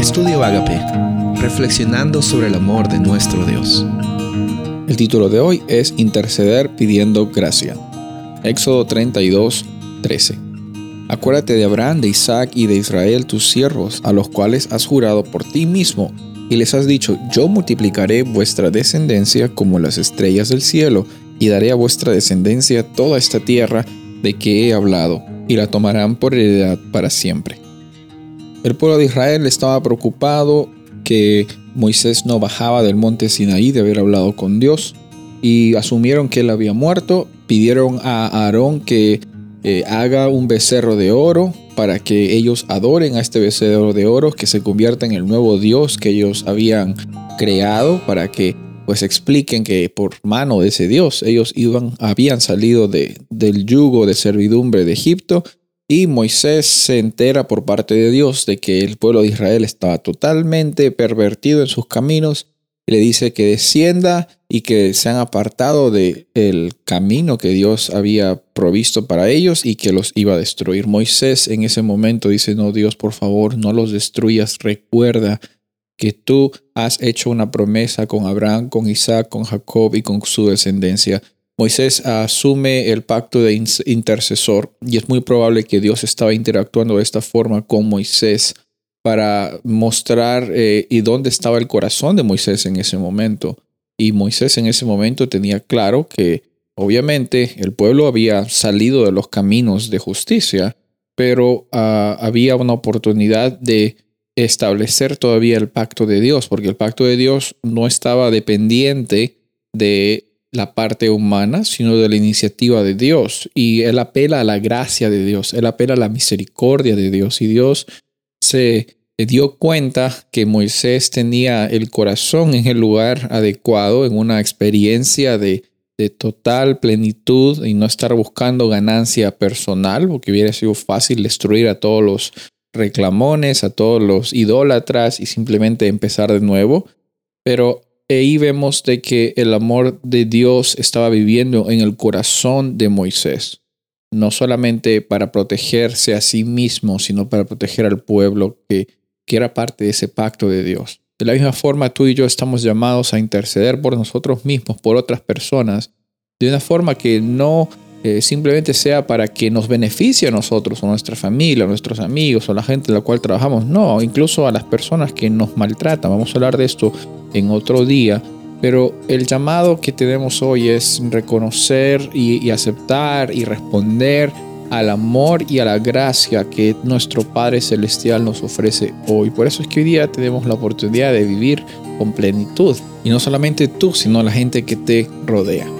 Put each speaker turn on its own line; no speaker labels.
Estudio Agape, reflexionando sobre el amor de nuestro Dios.
El título de hoy es Interceder pidiendo gracia. Éxodo 32, 13. Acuérdate de Abraham, de Isaac y de Israel, tus siervos, a los cuales has jurado por ti mismo, y les has dicho, yo multiplicaré vuestra descendencia como las estrellas del cielo, y daré a vuestra descendencia toda esta tierra de que he hablado, y la tomarán por heredad para siempre. El pueblo de Israel estaba preocupado que Moisés no bajaba del monte Sinaí de haber hablado con Dios y asumieron que él había muerto, pidieron a Aarón que eh, haga un becerro de oro para que ellos adoren a este becerro de oro, que se convierta en el nuevo Dios que ellos habían creado, para que pues expliquen que por mano de ese Dios ellos iban, habían salido de, del yugo de servidumbre de Egipto y Moisés se entera por parte de Dios de que el pueblo de Israel estaba totalmente pervertido en sus caminos. Le dice que descienda y que se han apartado del el camino que Dios había provisto para ellos y que los iba a destruir. Moisés en ese momento dice, no Dios, por favor, no los destruyas. Recuerda que tú has hecho una promesa con Abraham, con Isaac, con Jacob y con su descendencia. Moisés asume el pacto de intercesor y es muy probable que Dios estaba interactuando de esta forma con Moisés para mostrar eh, y dónde estaba el corazón de Moisés en ese momento. Y Moisés en ese momento tenía claro que obviamente el pueblo había salido de los caminos de justicia, pero ah, había una oportunidad de establecer todavía el pacto de Dios, porque el pacto de Dios no estaba dependiente de la parte humana, sino de la iniciativa de Dios. Y él apela a la gracia de Dios, él apela a la misericordia de Dios. Y Dios se dio cuenta que Moisés tenía el corazón en el lugar adecuado, en una experiencia de, de total plenitud y no estar buscando ganancia personal, porque hubiera sido fácil destruir a todos los reclamones, a todos los idólatras y simplemente empezar de nuevo. Pero ahí vemos de que el amor de Dios estaba viviendo en el corazón de Moisés, no solamente para protegerse a sí mismo, sino para proteger al pueblo que, que era parte de ese pacto de Dios. De la misma forma, tú y yo estamos llamados a interceder por nosotros mismos, por otras personas, de una forma que no eh, simplemente sea para que nos beneficie a nosotros o a nuestra familia, a nuestros amigos o a la gente en la cual trabajamos. No, incluso a las personas que nos maltratan. Vamos a hablar de esto en otro día. Pero el llamado que tenemos hoy es reconocer y, y aceptar y responder al amor y a la gracia que nuestro Padre Celestial nos ofrece hoy. Por eso es que hoy día tenemos la oportunidad de vivir con plenitud. Y no solamente tú, sino la gente que te rodea.